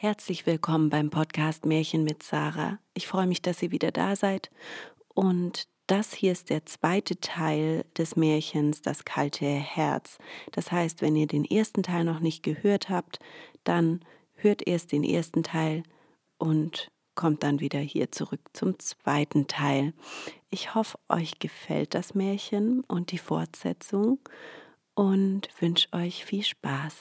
Herzlich willkommen beim Podcast Märchen mit Sarah. Ich freue mich, dass ihr wieder da seid. Und das hier ist der zweite Teil des Märchens, das kalte Herz. Das heißt, wenn ihr den ersten Teil noch nicht gehört habt, dann hört erst den ersten Teil und kommt dann wieder hier zurück zum zweiten Teil. Ich hoffe, euch gefällt das Märchen und die Fortsetzung und wünsche euch viel Spaß.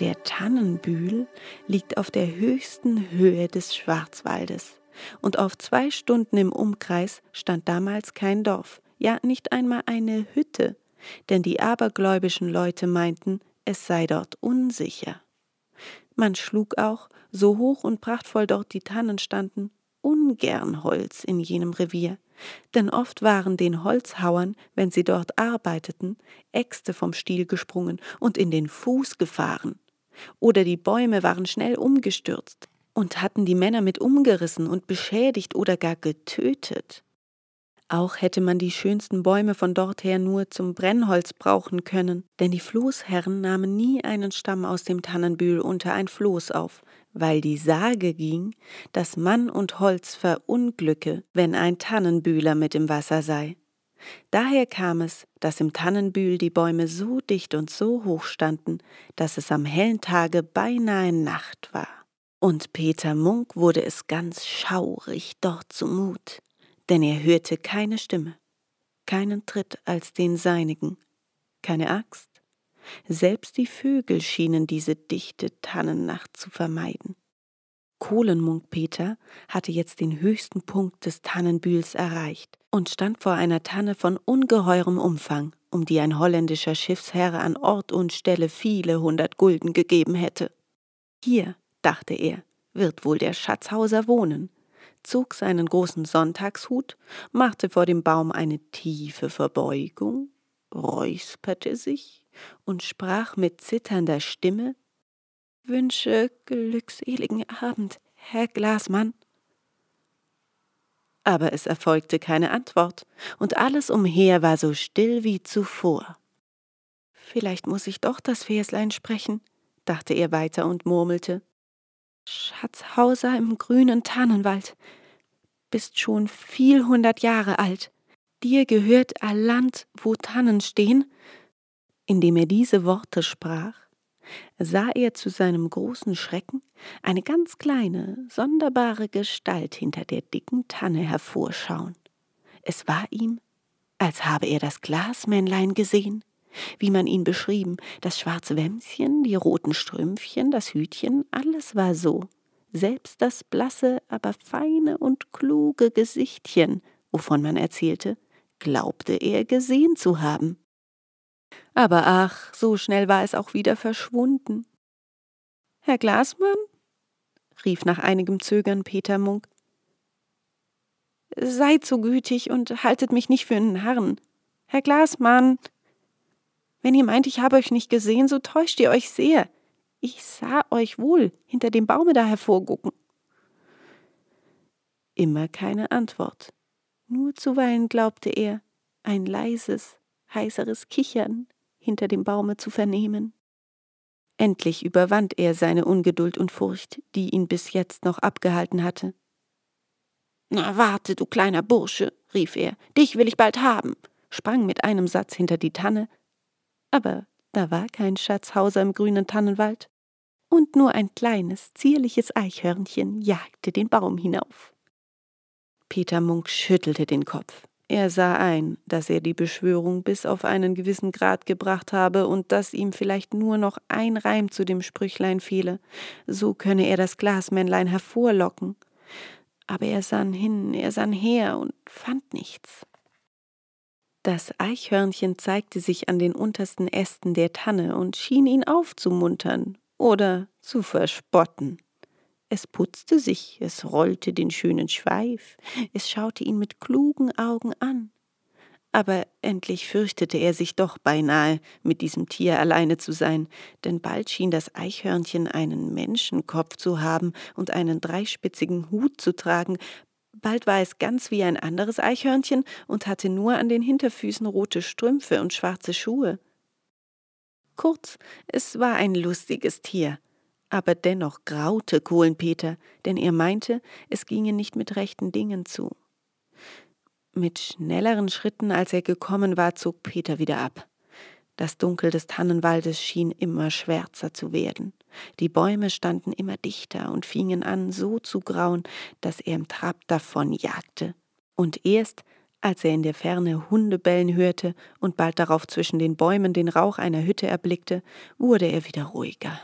Der Tannenbühl liegt auf der höchsten Höhe des Schwarzwaldes, und auf zwei Stunden im Umkreis stand damals kein Dorf, ja nicht einmal eine Hütte, denn die abergläubischen Leute meinten, es sei dort unsicher. Man schlug auch, so hoch und prachtvoll dort die Tannen standen, ungern Holz in jenem Revier, denn oft waren den Holzhauern, wenn sie dort arbeiteten, Äxte vom Stiel gesprungen und in den Fuß gefahren oder die Bäume waren schnell umgestürzt und hatten die Männer mit umgerissen und beschädigt oder gar getötet. Auch hätte man die schönsten Bäume von dorther nur zum Brennholz brauchen können, denn die Floßherren nahmen nie einen Stamm aus dem Tannenbühl unter ein Floß auf, weil die Sage ging, dass Mann und Holz verunglücke, wenn ein Tannenbühler mit im Wasser sei. Daher kam es, dass im Tannenbühl die Bäume so dicht und so hoch standen, dass es am hellen Tage beinahe Nacht war. Und Peter Munk wurde es ganz schaurig dort zumut, denn er hörte keine Stimme, keinen Tritt als den seinigen, keine Axt. Selbst die Vögel schienen diese dichte Tannennacht zu vermeiden. Kohlenmunk Peter hatte jetzt den höchsten Punkt des Tannenbühls erreicht und stand vor einer Tanne von ungeheurem Umfang, um die ein holländischer Schiffsherr an Ort und Stelle viele hundert Gulden gegeben hätte. Hier, dachte er, wird wohl der Schatzhauser wohnen, zog seinen großen Sonntagshut, machte vor dem Baum eine tiefe Verbeugung, räusperte sich und sprach mit zitternder Stimme Wünsche glückseligen Abend, Herr Glasmann. Aber es erfolgte keine Antwort, und alles umher war so still wie zuvor. Vielleicht muss ich doch das Verslein sprechen, dachte er weiter und murmelte. Schatzhauser im grünen Tannenwald, bist schon viel hundert Jahre alt. Dir gehört all Land, wo Tannen stehen. Indem er diese Worte sprach, sah er zu seinem großen Schrecken eine ganz kleine, sonderbare Gestalt hinter der dicken Tanne hervorschauen. Es war ihm, als habe er das Glasmännlein gesehen, wie man ihn beschrieben, das schwarze Wämschen, die roten Strümpfchen, das Hütchen, alles war so, selbst das blasse, aber feine und kluge Gesichtchen, wovon man erzählte, glaubte er gesehen zu haben. Aber ach, so schnell war es auch wieder verschwunden. Herr Glasmann? rief nach einigem Zögern Peter Munk. Seid so gütig und haltet mich nicht für einen Narren. Herr Glasmann, wenn ihr meint, ich habe euch nicht gesehen, so täuscht ihr euch sehr. Ich sah euch wohl hinter dem Baume da hervorgucken. Immer keine Antwort. Nur zuweilen glaubte er, ein leises, heiseres Kichern hinter dem Baume zu vernehmen. Endlich überwand er seine Ungeduld und Furcht, die ihn bis jetzt noch abgehalten hatte. Na, warte, du kleiner Bursche, rief er, dich will ich bald haben, sprang mit einem Satz hinter die Tanne, aber da war kein Schatzhauser im grünen Tannenwald, und nur ein kleines, zierliches Eichhörnchen jagte den Baum hinauf. Peter Munk schüttelte den Kopf. Er sah ein, dass er die Beschwörung bis auf einen gewissen Grad gebracht habe und dass ihm vielleicht nur noch ein Reim zu dem Sprüchlein fehle, so könne er das Glasmännlein hervorlocken. Aber er sann hin, er sann her und fand nichts. Das Eichhörnchen zeigte sich an den untersten Ästen der Tanne und schien ihn aufzumuntern oder zu verspotten. Es putzte sich, es rollte den schönen Schweif, es schaute ihn mit klugen Augen an. Aber endlich fürchtete er sich doch beinahe, mit diesem Tier alleine zu sein, denn bald schien das Eichhörnchen einen Menschenkopf zu haben und einen dreispitzigen Hut zu tragen, Bald war es ganz wie ein anderes Eichhörnchen und hatte nur an den Hinterfüßen rote Strümpfe und schwarze Schuhe. Kurz, es war ein lustiges Tier, aber dennoch graute Kohlenpeter, denn er meinte, es ginge nicht mit rechten Dingen zu. Mit schnelleren Schritten, als er gekommen war, zog Peter wieder ab. Das Dunkel des Tannenwaldes schien immer schwärzer zu werden. Die Bäume standen immer dichter und fingen an, so zu grauen, dass er im Trab davon jagte. Und erst, als er in der Ferne Hunde bellen hörte und bald darauf zwischen den Bäumen den Rauch einer Hütte erblickte, wurde er wieder ruhiger.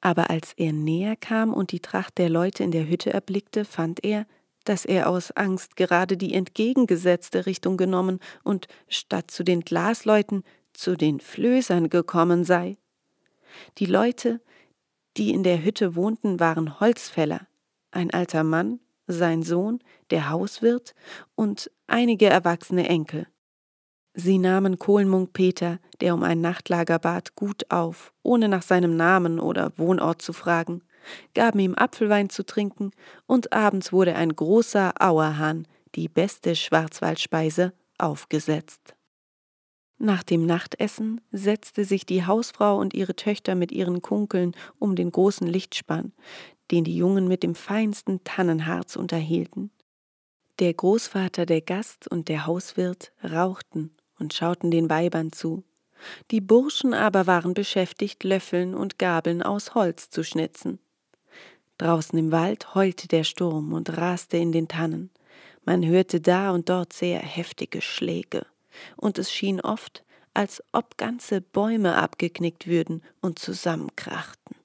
Aber als er näher kam und die Tracht der Leute in der Hütte erblickte, fand er, dass er aus Angst gerade die entgegengesetzte Richtung genommen und statt zu den Glasleuten zu den Flößern gekommen sei. Die Leute, die in der Hütte wohnten, waren Holzfäller, ein alter Mann, sein Sohn, der Hauswirt und einige erwachsene Enkel. Sie nahmen Kohlenmunk Peter, der um ein Nachtlager bat, gut auf, ohne nach seinem Namen oder Wohnort zu fragen, gaben ihm Apfelwein zu trinken, und abends wurde ein großer Auerhahn, die beste Schwarzwaldspeise, aufgesetzt. Nach dem Nachtessen setzte sich die Hausfrau und ihre Töchter mit ihren Kunkeln um den großen Lichtspann, den die Jungen mit dem feinsten Tannenharz unterhielten. Der Großvater, der Gast und der Hauswirt rauchten und schauten den Weibern zu. Die Burschen aber waren beschäftigt, Löffeln und Gabeln aus Holz zu schnitzen. Draußen im Wald heulte der Sturm und raste in den Tannen. Man hörte da und dort sehr heftige Schläge und es schien oft, als ob ganze Bäume abgeknickt würden und zusammenkrachten.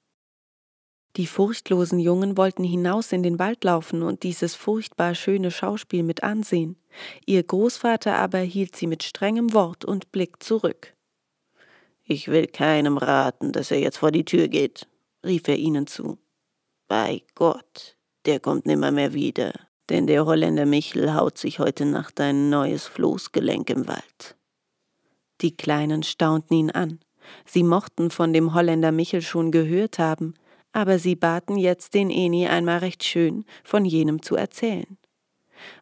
Die furchtlosen Jungen wollten hinaus in den Wald laufen und dieses furchtbar schöne Schauspiel mit ansehen. Ihr Großvater aber hielt sie mit strengem Wort und Blick zurück. Ich will keinem raten, dass er jetzt vor die Tür geht, rief er ihnen zu. Bei Gott, der kommt nimmer mehr wieder denn der Holländer Michel haut sich heute Nacht ein neues Floßgelenk im Wald. Die Kleinen staunten ihn an. Sie mochten von dem Holländer Michel schon gehört haben, aber sie baten jetzt den Eni einmal recht schön von jenem zu erzählen.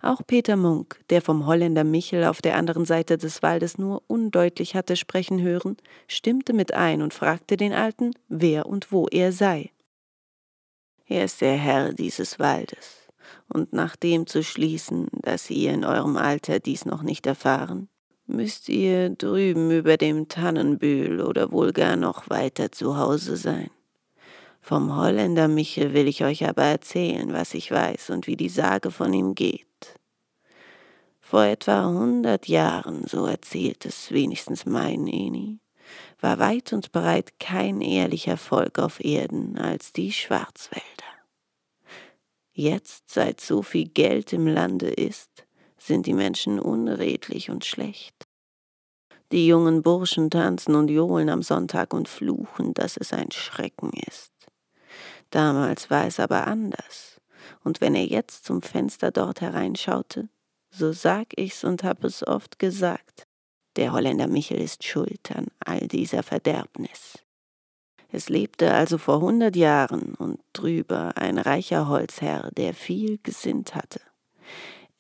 Auch Peter Munk, der vom Holländer Michel auf der anderen Seite des Waldes nur undeutlich hatte sprechen hören, stimmte mit ein und fragte den Alten, wer und wo er sei. Er ist der Herr dieses Waldes, und nach dem zu schließen, dass ihr in eurem Alter dies noch nicht erfahren, müsst ihr drüben über dem Tannenbühl oder wohl gar noch weiter zu Hause sein. Vom Holländer Michel will ich euch aber erzählen, was ich weiß und wie die Sage von ihm geht. Vor etwa hundert Jahren, so erzählt es wenigstens mein Eni, war weit und breit kein ehrlicher Volk auf Erden als die Schwarzwälder. Jetzt, seit so viel Geld im Lande ist, sind die Menschen unredlich und schlecht. Die jungen Burschen tanzen und johlen am Sonntag und fluchen, dass es ein Schrecken ist. Damals war es aber anders, und wenn er jetzt zum Fenster dort hereinschaute, so sag ich's und hab es oft gesagt, der Holländer Michel ist schuld an all dieser Verderbnis. Es lebte also vor hundert Jahren und drüber ein reicher Holzherr, der viel gesinnt hatte.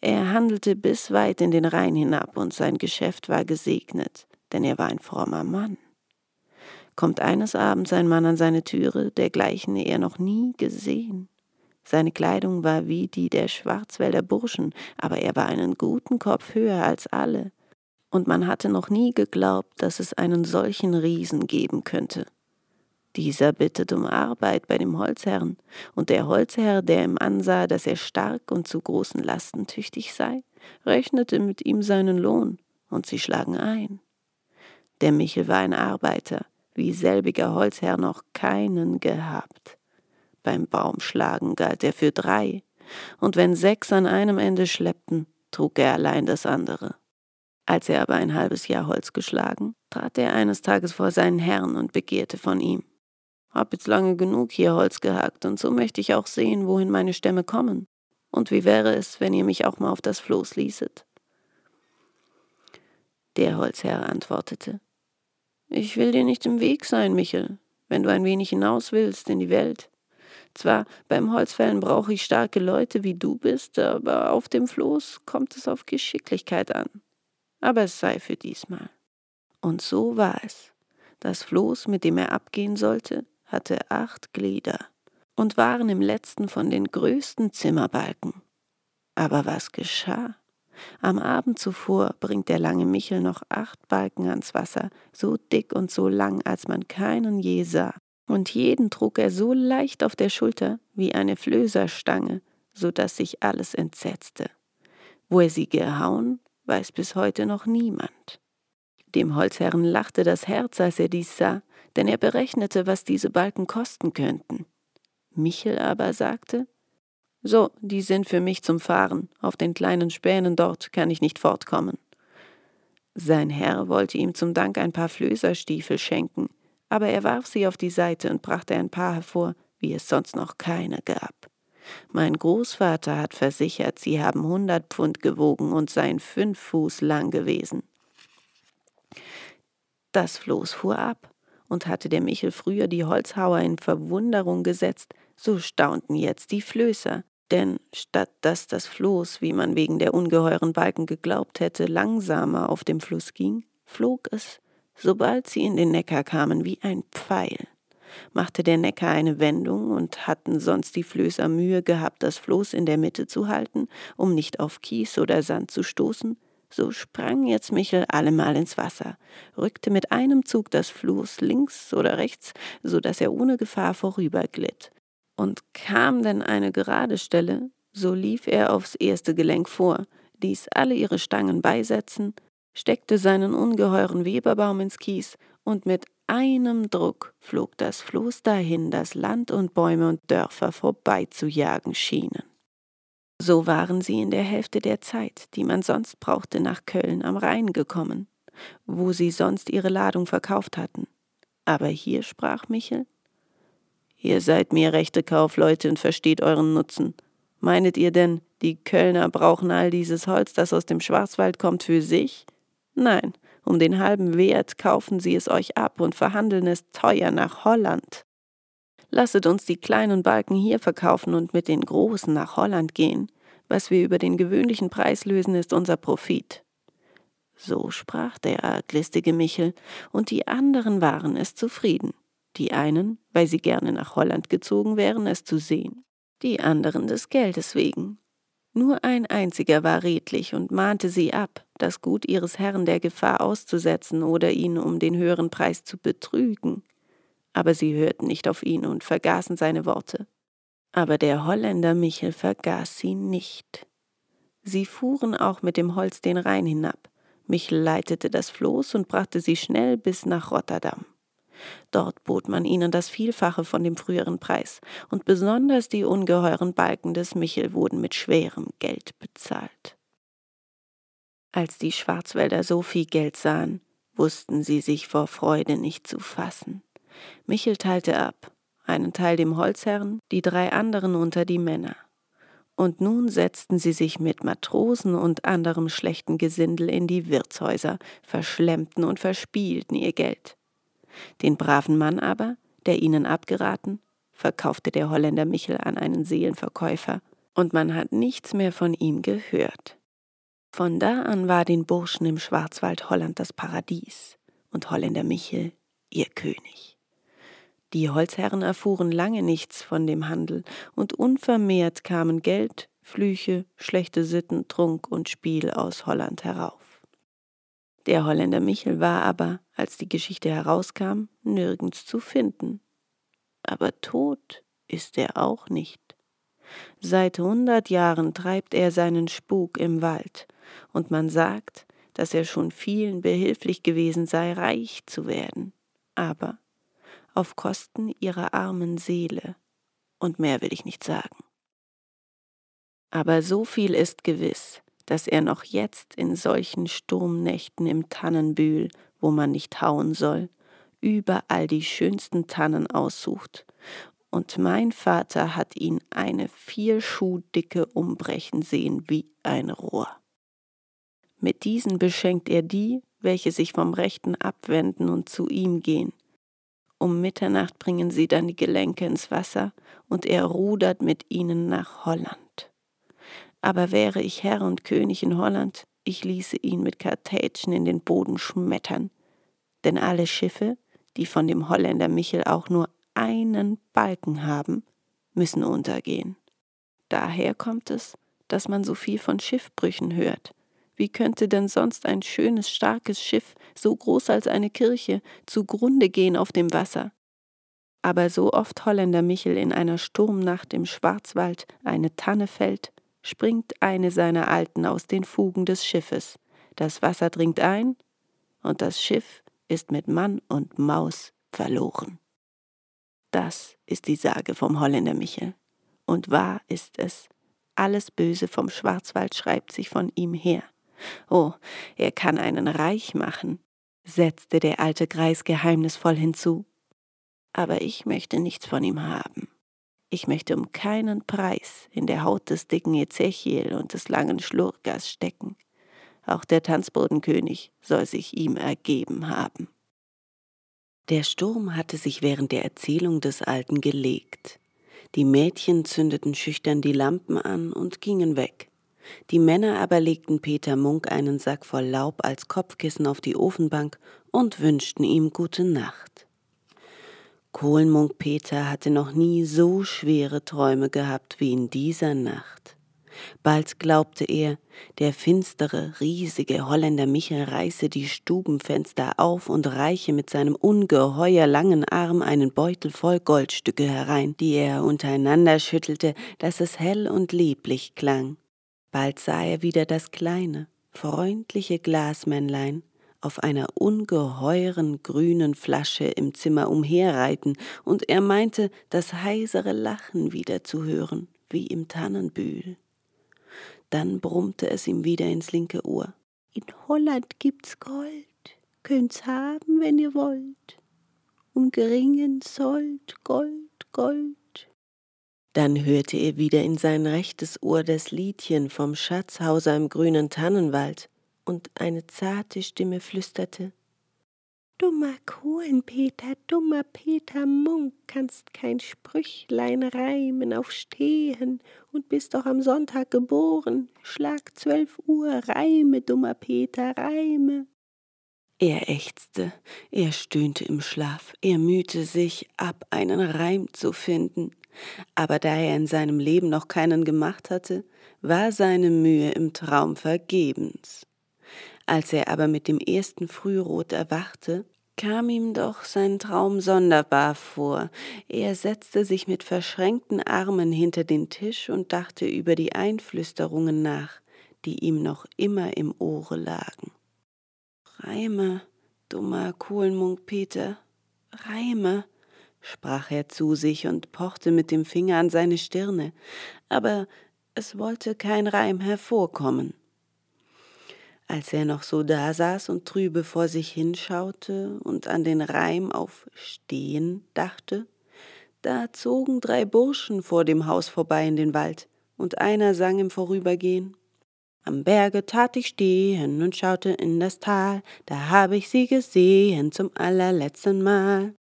Er handelte bis weit in den Rhein hinab und sein Geschäft war gesegnet, denn er war ein frommer Mann. Kommt eines Abends ein Mann an seine Türe, dergleichen er noch nie gesehen. Seine Kleidung war wie die der Schwarzwälder Burschen, aber er war einen guten Kopf höher als alle, und man hatte noch nie geglaubt, dass es einen solchen Riesen geben könnte. Dieser bittet um Arbeit bei dem Holzherrn, und der Holzherr, der ihm ansah, dass er stark und zu großen Lasten tüchtig sei, rechnete mit ihm seinen Lohn, und sie schlagen ein. Der Michel war ein Arbeiter, wie selbiger Holzherr noch keinen gehabt. Beim Baumschlagen galt er für drei, und wenn sechs an einem Ende schleppten, trug er allein das andere. Als er aber ein halbes Jahr Holz geschlagen, trat er eines Tages vor seinen Herrn und begehrte von ihm. Hab jetzt lange genug hier Holz gehackt und so möchte ich auch sehen, wohin meine Stämme kommen. Und wie wäre es, wenn ihr mich auch mal auf das Floß ließet? Der Holzherr antwortete, Ich will dir nicht im Weg sein, Michel, wenn du ein wenig hinaus willst in die Welt. Zwar beim Holzfällen brauche ich starke Leute, wie du bist, aber auf dem Floß kommt es auf Geschicklichkeit an. Aber es sei für diesmal. Und so war es. Das Floß, mit dem er abgehen sollte, hatte acht Glieder und waren im letzten von den größten Zimmerbalken. Aber was geschah? Am Abend zuvor bringt der lange Michel noch acht Balken ans Wasser, so dick und so lang, als man keinen je sah und jeden trug er so leicht auf der Schulter wie eine Flößerstange, so dass sich alles entsetzte. Wo er sie gehauen, weiß bis heute noch niemand. Dem Holzherrn lachte das Herz, als er dies sah, denn er berechnete, was diese Balken kosten könnten. Michel aber sagte, so, die sind für mich zum Fahren, auf den kleinen Spänen dort kann ich nicht fortkommen. Sein Herr wollte ihm zum Dank ein paar Flößerstiefel schenken, aber er warf sie auf die Seite und brachte ein paar hervor, wie es sonst noch keine gab. Mein Großvater hat versichert, sie haben hundert Pfund gewogen und seien fünf Fuß lang gewesen. Das Floß fuhr ab, und hatte der Michel früher die Holzhauer in Verwunderung gesetzt, so staunten jetzt die Flößer, denn statt dass das Floß, wie man wegen der ungeheuren Balken geglaubt hätte, langsamer auf dem Fluss ging, flog es sobald sie in den Neckar kamen, wie ein Pfeil. Machte der Neckar eine Wendung und hatten sonst die Flößer Mühe gehabt, das Floß in der Mitte zu halten, um nicht auf Kies oder Sand zu stoßen, so sprang jetzt Michel allemal ins Wasser, rückte mit einem Zug das Floß links oder rechts, so dass er ohne Gefahr vorüberglitt. Und kam denn eine gerade Stelle, so lief er aufs erste Gelenk vor, ließ alle ihre Stangen beisetzen, steckte seinen ungeheuren Weberbaum ins Kies, und mit einem Druck flog das Floß dahin, das Land und Bäume und Dörfer vorbeizujagen schienen. So waren sie in der Hälfte der Zeit, die man sonst brauchte, nach Köln am Rhein gekommen, wo sie sonst ihre Ladung verkauft hatten. Aber hier sprach Michel Ihr seid mir rechte Kaufleute und versteht euren Nutzen. Meinet ihr denn, die Kölner brauchen all dieses Holz, das aus dem Schwarzwald kommt, für sich? Nein, um den halben Wert kaufen sie es euch ab und verhandeln es teuer nach Holland. Lasset uns die kleinen Balken hier verkaufen und mit den großen nach Holland gehen. Was wir über den gewöhnlichen Preis lösen, ist unser Profit. So sprach der arglistige Michel, und die anderen waren es zufrieden. Die einen, weil sie gerne nach Holland gezogen wären, es zu sehen, die anderen des Geldes wegen. Nur ein einziger war redlich und mahnte sie ab, das Gut ihres Herrn der Gefahr auszusetzen oder ihn um den höheren Preis zu betrügen. Aber sie hörten nicht auf ihn und vergaßen seine Worte. Aber der Holländer Michel vergaß sie nicht. Sie fuhren auch mit dem Holz den Rhein hinab. Michel leitete das Floß und brachte sie schnell bis nach Rotterdam. Dort bot man ihnen das Vielfache von dem früheren Preis, und besonders die ungeheuren Balken des Michel wurden mit schwerem Geld bezahlt. Als die Schwarzwälder so viel Geld sahen, wussten sie sich vor Freude nicht zu fassen. Michel teilte ab, einen Teil dem Holzherrn, die drei anderen unter die Männer. Und nun setzten sie sich mit Matrosen und anderem schlechten Gesindel in die Wirtshäuser, verschlemmten und verspielten ihr Geld. Den braven Mann aber, der ihnen abgeraten, verkaufte der Holländer Michel an einen Seelenverkäufer, und man hat nichts mehr von ihm gehört. Von da an war den Burschen im Schwarzwald Holland das Paradies und Holländer Michel ihr König. Die Holzherren erfuhren lange nichts von dem Handel, und unvermehrt kamen Geld, Flüche, schlechte Sitten, Trunk und Spiel aus Holland herauf. Der Holländer Michel war aber, als die Geschichte herauskam, nirgends zu finden. Aber tot ist er auch nicht. Seit hundert Jahren treibt er seinen Spuk im Wald, und man sagt, dass er schon vielen behilflich gewesen sei, reich zu werden, aber auf Kosten ihrer armen Seele, und mehr will ich nicht sagen. Aber so viel ist gewiss, dass er noch jetzt in solchen Sturmnächten im Tannenbühl, wo man nicht hauen soll, überall die schönsten Tannen aussucht. Und mein Vater hat ihn eine vier Schuh dicke umbrechen sehen wie ein Rohr. Mit diesen beschenkt er die, welche sich vom Rechten abwenden und zu ihm gehen. Um Mitternacht bringen sie dann die Gelenke ins Wasser und er rudert mit ihnen nach Holland. Aber wäre ich Herr und König in Holland, ich ließe ihn mit Kartätschen in den Boden schmettern, denn alle Schiffe, die von dem Holländer Michel auch nur einen Balken haben, müssen untergehen. Daher kommt es, dass man so viel von Schiffbrüchen hört. Wie könnte denn sonst ein schönes, starkes Schiff, so groß als eine Kirche, zugrunde gehen auf dem Wasser? Aber so oft Holländer Michel in einer Sturmnacht im Schwarzwald eine Tanne fällt, springt eine seiner Alten aus den Fugen des Schiffes. Das Wasser dringt ein, und das Schiff ist mit Mann und Maus verloren. Das ist die Sage vom Holländer Michel. Und wahr ist es, alles Böse vom Schwarzwald schreibt sich von ihm her. Oh, er kann einen reich machen, setzte der alte Greis geheimnisvoll hinzu. Aber ich möchte nichts von ihm haben. Ich möchte um keinen Preis in der Haut des dicken Ezechiel und des langen Schlurkers stecken. Auch der Tanzbodenkönig soll sich ihm ergeben haben. Der Sturm hatte sich während der Erzählung des Alten gelegt. Die Mädchen zündeten schüchtern die Lampen an und gingen weg. Die Männer aber legten Peter Munk einen Sack voll Laub als Kopfkissen auf die Ofenbank und wünschten ihm gute Nacht. Kohlenmunk Peter hatte noch nie so schwere Träume gehabt wie in dieser Nacht. Bald glaubte er, der finstere, riesige Holländer Michel reiße die Stubenfenster auf und reiche mit seinem ungeheuer langen Arm einen Beutel voll Goldstücke herein, die er untereinander schüttelte, dass es hell und lieblich klang. Bald sah er wieder das kleine, freundliche Glasmännlein auf einer ungeheuren grünen Flasche im Zimmer umherreiten, und er meinte, das heisere Lachen wieder zu hören, wie im Tannenbühl. Dann brummte es ihm wieder ins linke Ohr. In Holland gibt's Gold, könnt's haben, wenn ihr wollt. Um geringen Sold, Gold, Gold. Dann hörte er wieder in sein rechtes Ohr das Liedchen vom Schatzhauser im grünen Tannenwald, und eine zarte Stimme flüsterte Dummer Kohlenpeter, dummer Peter Munk, kannst kein Sprüchlein reimen auf Stehen und bist doch am Sonntag geboren. Schlag zwölf Uhr, reime, dummer Peter, reime. Er ächzte, er stöhnte im Schlaf, er mühte sich ab, einen Reim zu finden. Aber da er in seinem Leben noch keinen gemacht hatte, war seine Mühe im Traum vergebens. Als er aber mit dem ersten Frührot erwachte, kam ihm doch sein Traum sonderbar vor. Er setzte sich mit verschränkten Armen hinter den Tisch und dachte über die Einflüsterungen nach, die ihm noch immer im Ohre lagen. Reime, dummer Kohlenmunk Peter, Reime, sprach er zu sich und pochte mit dem Finger an seine Stirne, aber es wollte kein Reim hervorkommen. Als er noch so dasaß und trübe vor sich hinschaute und an den Reim auf Stehen dachte, da zogen drei Burschen vor dem Haus vorbei in den Wald, und einer sang im Vorübergehen Am Berge tat ich stehen und schaute in das Tal, da habe ich sie gesehen zum allerletzten Mal.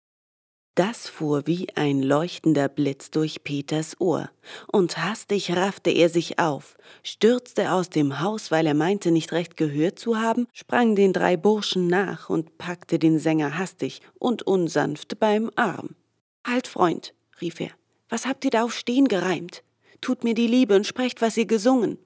Das fuhr wie ein leuchtender Blitz durch Peters Ohr, und hastig raffte er sich auf, stürzte aus dem Haus, weil er meinte, nicht recht gehört zu haben, sprang den drei Burschen nach und packte den Sänger hastig und unsanft beim Arm. Halt, Freund, rief er, was habt ihr da auf Stehen gereimt? Tut mir die Liebe und sprecht, was ihr gesungen.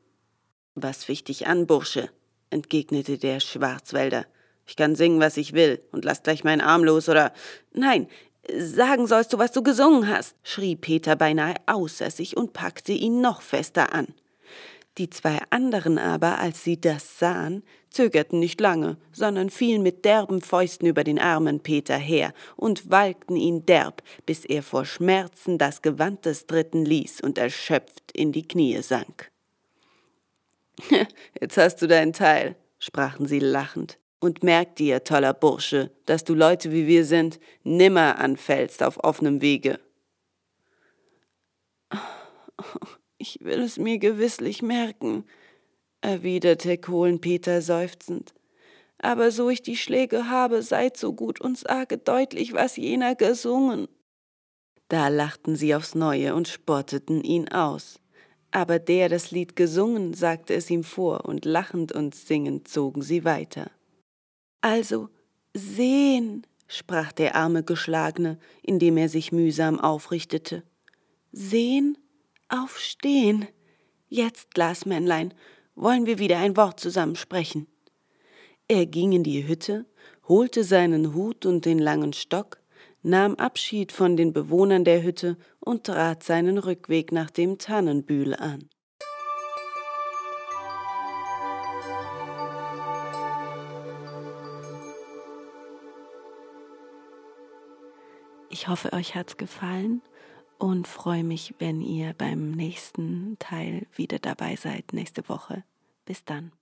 Was ficht dich an, Bursche? entgegnete der Schwarzwälder. Ich kann singen, was ich will, und lass gleich meinen Arm los, oder. Nein, Sagen sollst du, was du gesungen hast, schrie Peter beinahe außer sich und packte ihn noch fester an. Die zwei anderen aber, als sie das sahen, zögerten nicht lange, sondern fielen mit derben Fäusten über den armen Peter her und walkten ihn derb, bis er vor Schmerzen das Gewand des Dritten ließ und erschöpft in die Knie sank. Jetzt hast du deinen Teil, sprachen sie lachend. Und merk dir, toller Bursche, dass du Leute wie wir sind nimmer anfällst auf offenem Wege. Ich will es mir gewisslich merken, erwiderte Kohlenpeter seufzend. Aber so ich die Schläge habe, seid so gut und sage deutlich, was jener gesungen. Da lachten sie aufs neue und spotteten ihn aus. Aber der das Lied gesungen, sagte es ihm vor, und lachend und singend zogen sie weiter. Also, sehen, sprach der arme Geschlagene, indem er sich mühsam aufrichtete. Sehen, aufstehen. Jetzt, Glasmännlein, wollen wir wieder ein Wort zusammen sprechen. Er ging in die Hütte, holte seinen Hut und den langen Stock, nahm Abschied von den Bewohnern der Hütte und trat seinen Rückweg nach dem Tannenbühl an. Ich hoffe, euch hat's gefallen und freue mich, wenn ihr beim nächsten Teil wieder dabei seid nächste Woche. Bis dann.